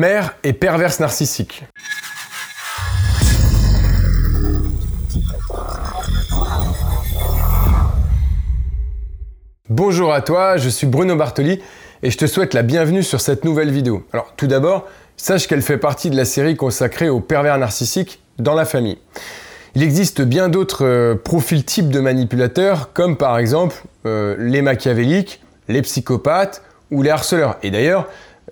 Mère et perverse narcissique. Bonjour à toi, je suis Bruno Bartoli et je te souhaite la bienvenue sur cette nouvelle vidéo. Alors tout d'abord, sache qu'elle fait partie de la série consacrée aux pervers narcissiques dans la famille. Il existe bien d'autres euh, profils types de manipulateurs, comme par exemple euh, les machiavéliques, les psychopathes ou les harceleurs. Et d'ailleurs,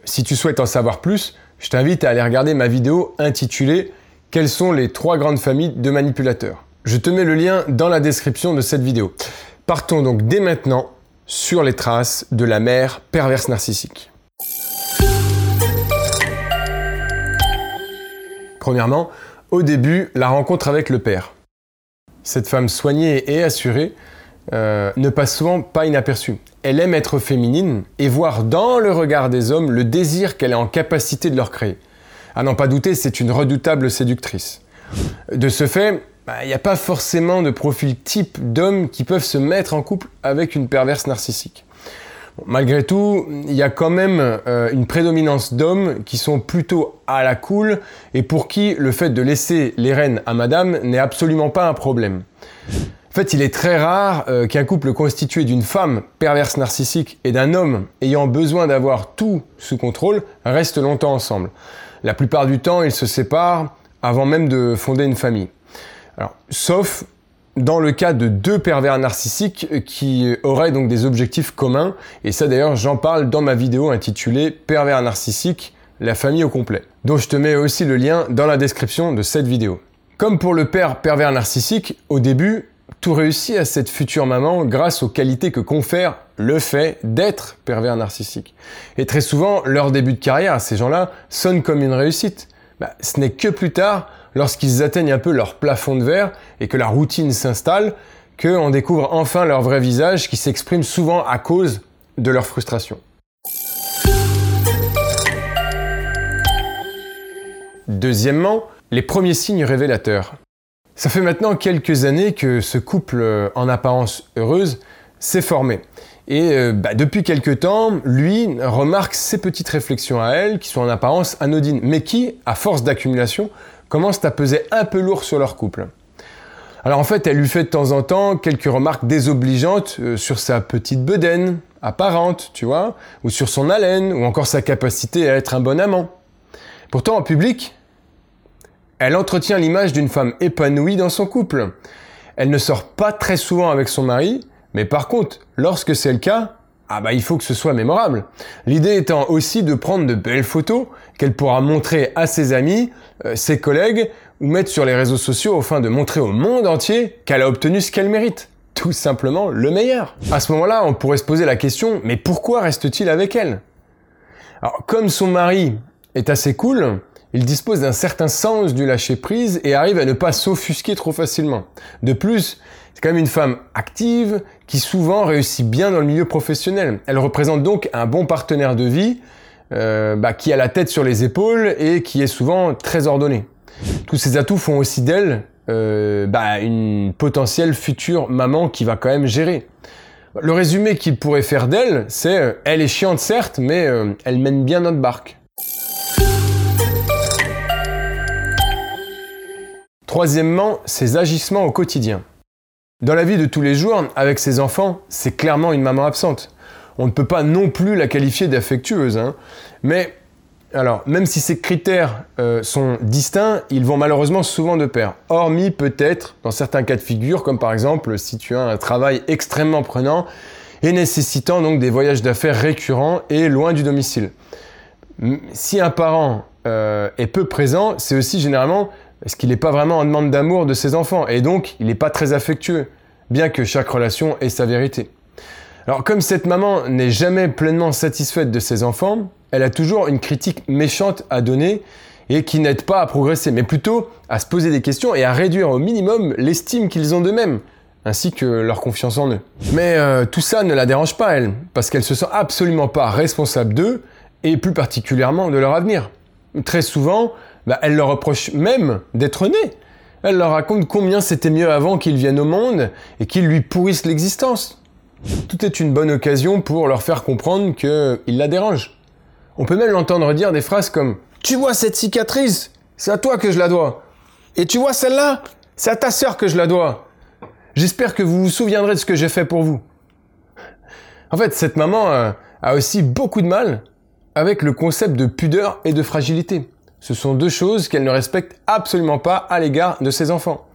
si tu souhaites en savoir plus, je t'invite à aller regarder ma vidéo intitulée Quelles sont les trois grandes familles de manipulateurs? Je te mets le lien dans la description de cette vidéo. Partons donc dès maintenant sur les traces de la mère perverse narcissique. Premièrement, au début, la rencontre avec le père. Cette femme soignée et assurée euh, ne passe souvent pas inaperçue. Elle aime être féminine et voir dans le regard des hommes le désir qu'elle est en capacité de leur créer. À n'en pas douter, c'est une redoutable séductrice. De ce fait, bah, il n'y a pas forcément de profil type d'hommes qui peuvent se mettre en couple avec une perverse narcissique malgré tout, il y a quand même euh, une prédominance d'hommes qui sont plutôt à la cool et pour qui le fait de laisser les rênes à madame n'est absolument pas un problème. En fait, il est très rare euh, qu'un couple constitué d'une femme perverse narcissique et d'un homme ayant besoin d'avoir tout sous contrôle reste longtemps ensemble. La plupart du temps, ils se séparent avant même de fonder une famille. Sauf dans le cas de deux pervers narcissiques qui auraient donc des objectifs communs. Et ça d'ailleurs, j'en parle dans ma vidéo intitulée Pervers narcissique, la famille au complet, dont je te mets aussi le lien dans la description de cette vidéo. Comme pour le père pervers narcissique, au début, tout réussit à cette future maman grâce aux qualités que confère le fait d'être pervers narcissique. Et très souvent, leur début de carrière à ces gens-là sonne comme une réussite. Bah, ce n'est que plus tard, lorsqu'ils atteignent un peu leur plafond de verre et que la routine s'installe, qu'on découvre enfin leur vrai visage qui s'exprime souvent à cause de leur frustration. Deuxièmement, les premiers signes révélateurs. Ça fait maintenant quelques années que ce couple en apparence heureuse s'est formé. Et euh, bah, depuis quelque temps, lui remarque ces petites réflexions à elle qui sont en apparence anodines, mais qui, à force d'accumulation, commencent à peser un peu lourd sur leur couple. Alors en fait, elle lui fait de temps en temps quelques remarques désobligeantes euh, sur sa petite bedaine apparente, tu vois, ou sur son haleine, ou encore sa capacité à être un bon amant. Pourtant, en public, elle entretient l'image d'une femme épanouie dans son couple. Elle ne sort pas très souvent avec son mari, mais par contre, lorsque c'est le cas, ah bah il faut que ce soit mémorable. L'idée étant aussi de prendre de belles photos qu'elle pourra montrer à ses amis, euh, ses collègues ou mettre sur les réseaux sociaux afin de montrer au monde entier qu'elle a obtenu ce qu'elle mérite. Tout simplement le meilleur. À ce moment-là, on pourrait se poser la question, mais pourquoi reste-t-il avec elle? Alors, comme son mari est assez cool, il dispose d'un certain sens du lâcher-prise et arrive à ne pas s'offusquer trop facilement. De plus, c'est quand même une femme active qui souvent réussit bien dans le milieu professionnel. Elle représente donc un bon partenaire de vie euh, bah, qui a la tête sur les épaules et qui est souvent très ordonné. Tous ces atouts font aussi d'elle euh, bah, une potentielle future maman qui va quand même gérer. Le résumé qu'il pourrait faire d'elle, c'est euh, elle est chiante certes, mais elle mène bien notre barque. Troisièmement, ses agissements au quotidien. Dans la vie de tous les jours, avec ses enfants, c'est clairement une maman absente. On ne peut pas non plus la qualifier d'affectueuse. Hein. Mais, alors, même si ces critères euh, sont distincts, ils vont malheureusement souvent de pair. Hormis peut-être dans certains cas de figure, comme par exemple si tu as un travail extrêmement prenant et nécessitant donc des voyages d'affaires récurrents et loin du domicile. Si un parent euh, est peu présent, c'est aussi généralement est-ce qu'il n'est pas vraiment en demande d'amour de ses enfants et donc il n'est pas très affectueux, bien que chaque relation ait sa vérité. Alors comme cette maman n'est jamais pleinement satisfaite de ses enfants, elle a toujours une critique méchante à donner et qui n'aide pas à progresser, mais plutôt à se poser des questions et à réduire au minimum l'estime qu'ils ont d'eux-mêmes, ainsi que leur confiance en eux. Mais euh, tout ça ne la dérange pas, elle, parce qu'elle se sent absolument pas responsable d'eux, et plus particulièrement de leur avenir. Très souvent, bah, elle leur reproche même d'être nés. Elle leur raconte combien c'était mieux avant qu'ils viennent au monde et qu'ils lui pourrissent l'existence. Tout est une bonne occasion pour leur faire comprendre qu'ils la dérangent. On peut même l'entendre dire des phrases comme ⁇ Tu vois cette cicatrice? C'est à toi que je la dois. Et tu vois celle-là? C'est à ta sœur que je la dois. J'espère que vous vous souviendrez de ce que j'ai fait pour vous. ⁇ En fait, cette maman euh, a aussi beaucoup de mal avec le concept de pudeur et de fragilité. Ce sont deux choses qu'elle ne respecte absolument pas à l'égard de ses enfants.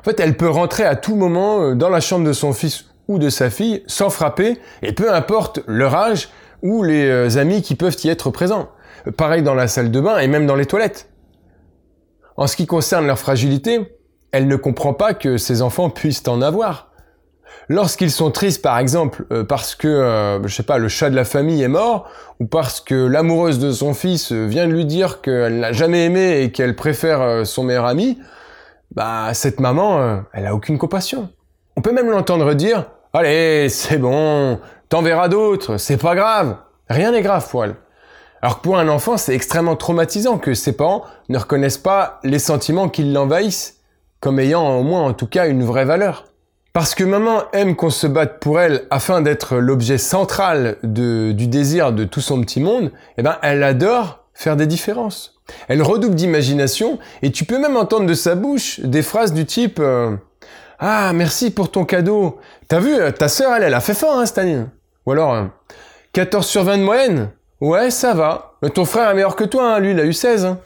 En fait, elle peut rentrer à tout moment euh, dans la chambre de son fils ou de sa fille sans frapper, et peu importe leur âge ou les euh, amis qui peuvent y être présents. Pareil dans la salle de bain et même dans les toilettes. En ce qui concerne leur fragilité, elle ne comprend pas que ses enfants puissent en avoir. Lorsqu'ils sont tristes, par exemple, euh, parce que, euh, je sais pas, le chat de la famille est mort, ou parce que l'amoureuse de son fils vient de lui dire qu'elle l'a jamais aimé et qu'elle préfère son meilleur ami, bah, cette maman, elle a aucune compassion. On peut même l'entendre dire Allez, c'est bon, t'en verras d'autres, c'est pas grave. Rien n'est grave pour elle. Alors que pour un enfant, c'est extrêmement traumatisant que ses parents ne reconnaissent pas les sentiments qui l'envahissent, comme ayant au moins en tout cas une vraie valeur. Parce que maman aime qu'on se batte pour elle afin d'être l'objet central du désir de tout son petit monde, eh ben, elle adore faire des différences. Elle redouble d'imagination et tu peux même entendre de sa bouche des phrases du type euh, ah, merci pour ton cadeau. T'as vu, euh, ta sœur, elle, elle a fait fort, hein, cette Ou alors, 14 euh, sur 20 de moyenne Ouais, ça va. Mais ton frère est meilleur que toi, hein. lui, il a eu 16. Hein.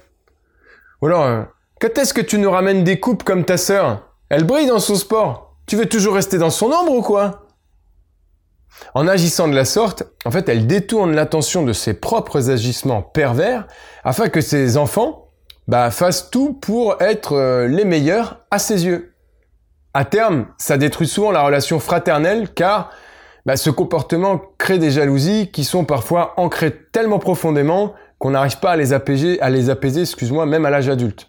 Ou alors, quand est-ce que tu nous ramènes des coupes comme ta sœur? Elle brille dans son sport. Tu veux toujours rester dans son ombre ou quoi? En agissant de la sorte, en fait, elle détourne l'attention de ses propres agissements pervers afin que ses enfants bah, fassent tout pour être les meilleurs à ses yeux à terme, ça détruit souvent la relation fraternelle car bah, ce comportement crée des jalousies qui sont parfois ancrées tellement profondément qu'on n'arrive pas à les apaiser, à les apaiser, excuse-moi, même à l'âge adulte.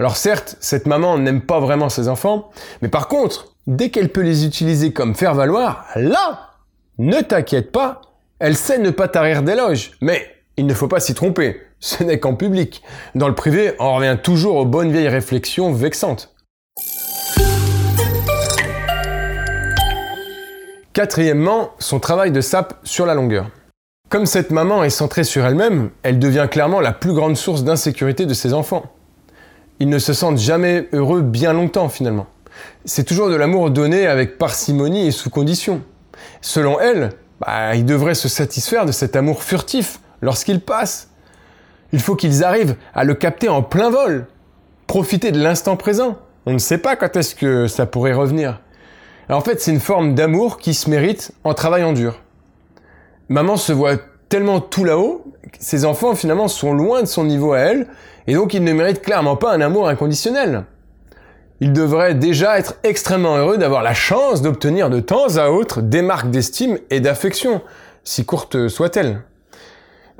Alors certes, cette maman n'aime pas vraiment ses enfants, mais par contre, dès qu'elle peut les utiliser comme faire valoir, là, ne t'inquiète pas, elle sait ne pas tarir d'éloges. Mais il ne faut pas s'y tromper, ce n'est qu'en public. Dans le privé, on revient toujours aux bonnes vieilles réflexions vexantes. Quatrièmement, son travail de sape sur la longueur. Comme cette maman est centrée sur elle-même, elle devient clairement la plus grande source d'insécurité de ses enfants. Ils ne se sentent jamais heureux bien longtemps finalement. C'est toujours de l'amour donné avec parcimonie et sous condition. Selon elle, bah, ils devraient se satisfaire de cet amour furtif lorsqu'il passe. Il faut qu'ils arrivent à le capter en plein vol, profiter de l'instant présent. On ne sait pas quand est-ce que ça pourrait revenir en fait, c'est une forme d'amour qui se mérite en travaillant dur. Maman se voit tellement tout là-haut, ses enfants finalement sont loin de son niveau à elle, et donc ils ne méritent clairement pas un amour inconditionnel. Ils devraient déjà être extrêmement heureux d'avoir la chance d'obtenir de temps à autre des marques d'estime et d'affection, si courtes soient-elles.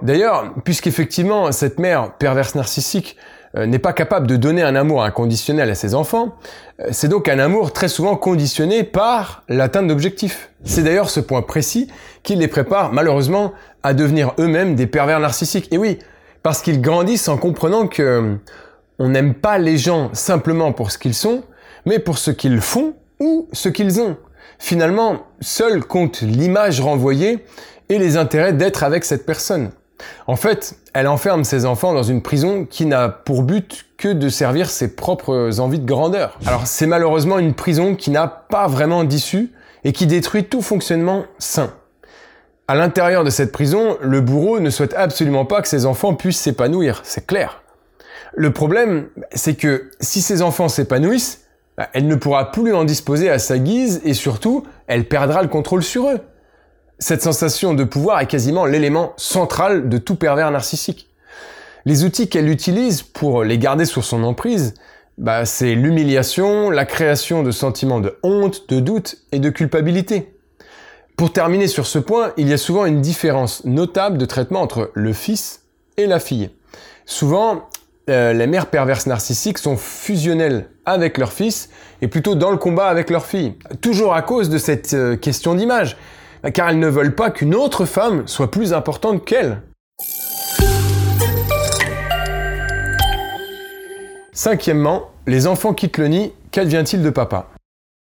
D'ailleurs, puisqu'effectivement cette mère perverse narcissique euh, n'est pas capable de donner un amour inconditionnel à ses enfants, euh, c'est donc un amour très souvent conditionné par l'atteinte d'objectifs. C'est d'ailleurs ce point précis qui les prépare malheureusement à devenir eux-mêmes des pervers narcissiques. Et oui, parce qu'ils grandissent en comprenant que on n'aime pas les gens simplement pour ce qu'ils sont, mais pour ce qu'ils font ou ce qu'ils ont. Finalement, seul compte l'image renvoyée et les intérêts d'être avec cette personne. En fait, elle enferme ses enfants dans une prison qui n'a pour but que de servir ses propres envies de grandeur. Alors c'est malheureusement une prison qui n'a pas vraiment d'issue et qui détruit tout fonctionnement sain. À l'intérieur de cette prison, le bourreau ne souhaite absolument pas que ses enfants puissent s'épanouir, c'est clair. Le problème, c'est que si ses enfants s'épanouissent, bah, elle ne pourra plus en disposer à sa guise et surtout, elle perdra le contrôle sur eux. Cette sensation de pouvoir est quasiment l'élément central de tout pervers narcissique. Les outils qu'elle utilise pour les garder sous son emprise, bah, c'est l'humiliation, la création de sentiments de honte, de doute et de culpabilité. Pour terminer sur ce point, il y a souvent une différence notable de traitement entre le fils et la fille. Souvent, euh, les mères perverses narcissiques sont fusionnelles avec leur fils et plutôt dans le combat avec leur fille. Toujours à cause de cette euh, question d'image car elles ne veulent pas qu'une autre femme soit plus importante qu'elles. Cinquièmement, les enfants quittent le nid, qu'advient-il de papa?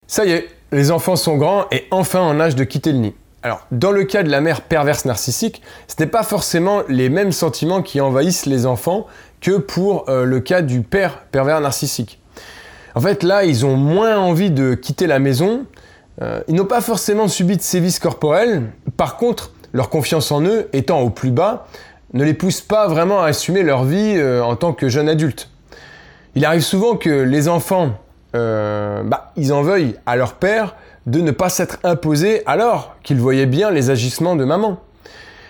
Ça y est, les enfants sont grands et enfin en âge de quitter le nid. Alors, dans le cas de la mère perverse narcissique, ce n'est pas forcément les mêmes sentiments qui envahissent les enfants que pour euh, le cas du père pervers narcissique. En fait, là, ils ont moins envie de quitter la maison. Euh, ils n'ont pas forcément subi de sévices corporels. Par contre, leur confiance en eux, étant au plus bas, ne les pousse pas vraiment à assumer leur vie euh, en tant que jeunes adultes. Il arrive souvent que les enfants, bah, ils en veuillent à leur père de ne pas s'être imposés alors qu'ils voyaient bien les agissements de maman.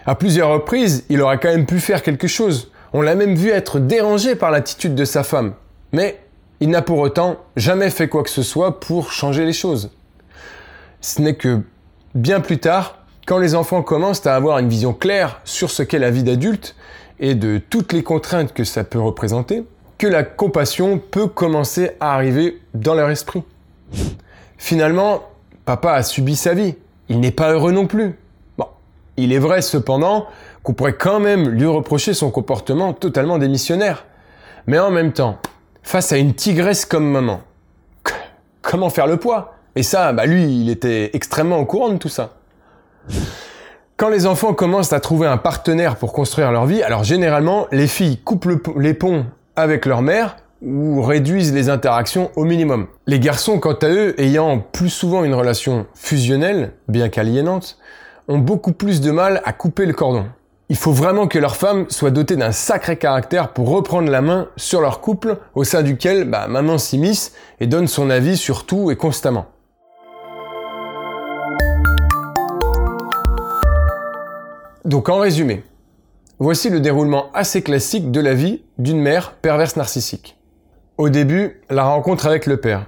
À plusieurs reprises, il aurait quand même pu faire quelque chose. On l'a même vu être dérangé par l'attitude de sa femme. Mais il n'a pour autant jamais fait quoi que ce soit pour changer les choses. Ce n'est que bien plus tard, quand les enfants commencent à avoir une vision claire sur ce qu'est la vie d'adulte et de toutes les contraintes que ça peut représenter, que la compassion peut commencer à arriver dans leur esprit. Finalement, papa a subi sa vie. Il n'est pas heureux non plus. Bon, il est vrai cependant qu'on pourrait quand même lui reprocher son comportement totalement démissionnaire. Mais en même temps, face à une tigresse comme maman, comment faire le poids? Et ça, bah lui, il était extrêmement au courant de tout ça. Quand les enfants commencent à trouver un partenaire pour construire leur vie, alors généralement, les filles coupent les ponts avec leur mère ou réduisent les interactions au minimum. Les garçons, quant à eux, ayant plus souvent une relation fusionnelle, bien qu'aliénante, ont beaucoup plus de mal à couper le cordon. Il faut vraiment que leur femme soit dotée d'un sacré caractère pour reprendre la main sur leur couple au sein duquel bah, maman s'immisce et donne son avis sur tout et constamment. Donc en résumé, voici le déroulement assez classique de la vie d'une mère perverse narcissique. Au début, la rencontre avec le père.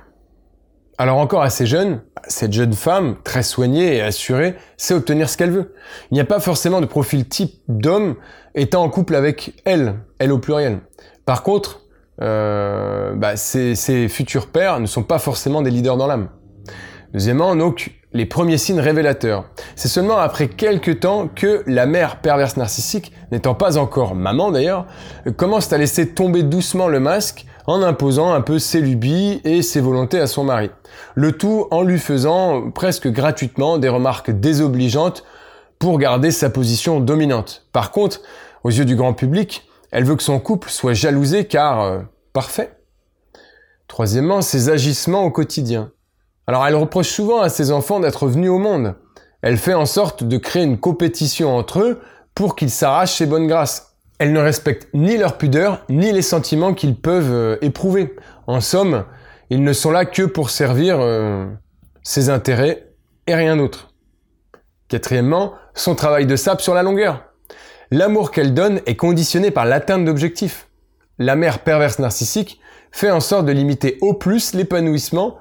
Alors encore assez jeune, cette jeune femme, très soignée et assurée, sait obtenir ce qu'elle veut. Il n'y a pas forcément de profil type d'homme étant en couple avec elle, elle au pluriel. Par contre, euh, bah, ses, futurs pères ne sont pas forcément des leaders dans l'âme. Deuxièmement, donc, les premiers signes révélateurs. C'est seulement après quelques temps que la mère perverse narcissique, n'étant pas encore maman d'ailleurs, commence à laisser tomber doucement le masque en imposant un peu ses lubies et ses volontés à son mari. Le tout en lui faisant presque gratuitement des remarques désobligeantes pour garder sa position dominante. Par contre, aux yeux du grand public, elle veut que son couple soit jalousé car euh, parfait. Troisièmement, ses agissements au quotidien. Alors elle reproche souvent à ses enfants d'être venus au monde. Elle fait en sorte de créer une compétition entre eux pour qu'ils s'arrachent ses bonnes grâces. Elles ne respectent ni leur pudeur, ni les sentiments qu'ils peuvent euh, éprouver. En somme, ils ne sont là que pour servir euh, ses intérêts et rien d'autre. Quatrièmement, son travail de sable sur la longueur. L'amour qu'elle donne est conditionné par l'atteinte d'objectifs. La mère perverse narcissique fait en sorte de limiter au plus l'épanouissement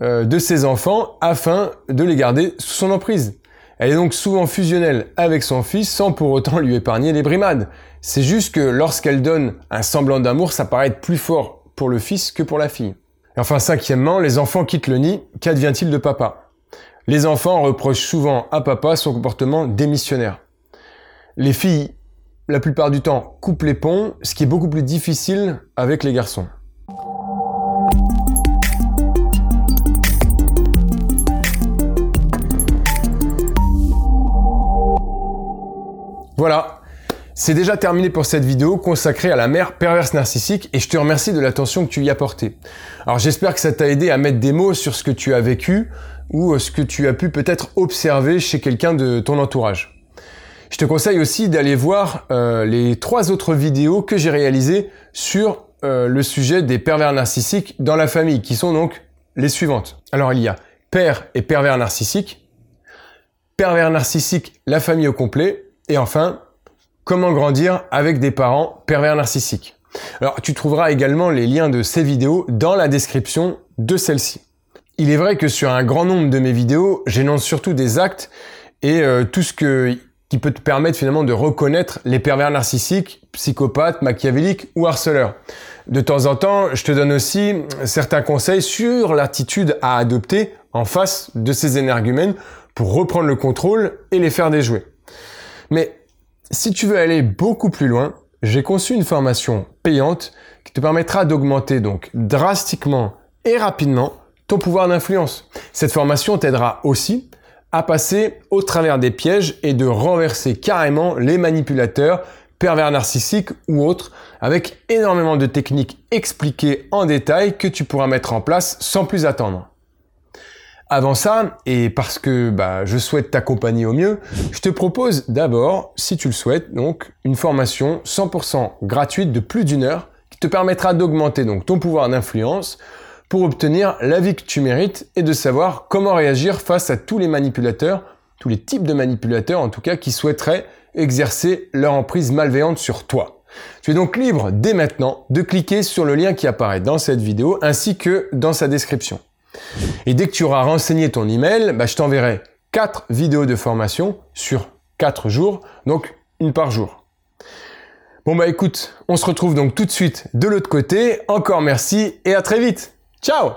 euh, de ses enfants afin de les garder sous son emprise. Elle est donc souvent fusionnelle avec son fils sans pour autant lui épargner les brimades. C'est juste que lorsqu'elle donne un semblant d'amour, ça paraît être plus fort pour le fils que pour la fille. Et enfin, cinquièmement, les enfants quittent le nid. Qu'advient-il de papa? Les enfants reprochent souvent à papa son comportement démissionnaire. Les filles, la plupart du temps, coupent les ponts, ce qui est beaucoup plus difficile avec les garçons. Voilà, c'est déjà terminé pour cette vidéo consacrée à la mère perverse narcissique et je te remercie de l'attention que tu y as portée. Alors j'espère que ça t'a aidé à mettre des mots sur ce que tu as vécu ou euh, ce que tu as pu peut-être observer chez quelqu'un de ton entourage. Je te conseille aussi d'aller voir euh, les trois autres vidéos que j'ai réalisées sur euh, le sujet des pervers narcissiques dans la famille, qui sont donc les suivantes. Alors il y a père et pervers narcissique, pervers narcissique, la famille au complet, et enfin, comment grandir avec des parents pervers narcissiques. Alors tu trouveras également les liens de ces vidéos dans la description de celle-ci. Il est vrai que sur un grand nombre de mes vidéos, j'énonce surtout des actes et euh, tout ce que, qui peut te permettre finalement de reconnaître les pervers narcissiques, psychopathes, machiavéliques ou harceleurs. De temps en temps, je te donne aussi certains conseils sur l'attitude à adopter en face de ces énergumènes pour reprendre le contrôle et les faire déjouer. Mais si tu veux aller beaucoup plus loin, j'ai conçu une formation payante qui te permettra d'augmenter donc drastiquement et rapidement ton pouvoir d'influence. Cette formation t'aidera aussi à passer au travers des pièges et de renverser carrément les manipulateurs, pervers narcissiques ou autres, avec énormément de techniques expliquées en détail que tu pourras mettre en place sans plus attendre. Avant ça, et parce que bah, je souhaite t'accompagner au mieux, je te propose d'abord, si tu le souhaites, donc une formation 100% gratuite de plus d'une heure qui te permettra d'augmenter donc ton pouvoir d'influence pour obtenir la vie que tu mérites et de savoir comment réagir face à tous les manipulateurs, tous les types de manipulateurs en tout cas qui souhaiteraient exercer leur emprise malveillante sur toi. Tu es donc libre dès maintenant de cliquer sur le lien qui apparaît dans cette vidéo ainsi que dans sa description. Et dès que tu auras renseigné ton email, bah, je t'enverrai 4 vidéos de formation sur 4 jours, donc une par jour. Bon bah écoute, on se retrouve donc tout de suite de l'autre côté. Encore merci et à très vite. Ciao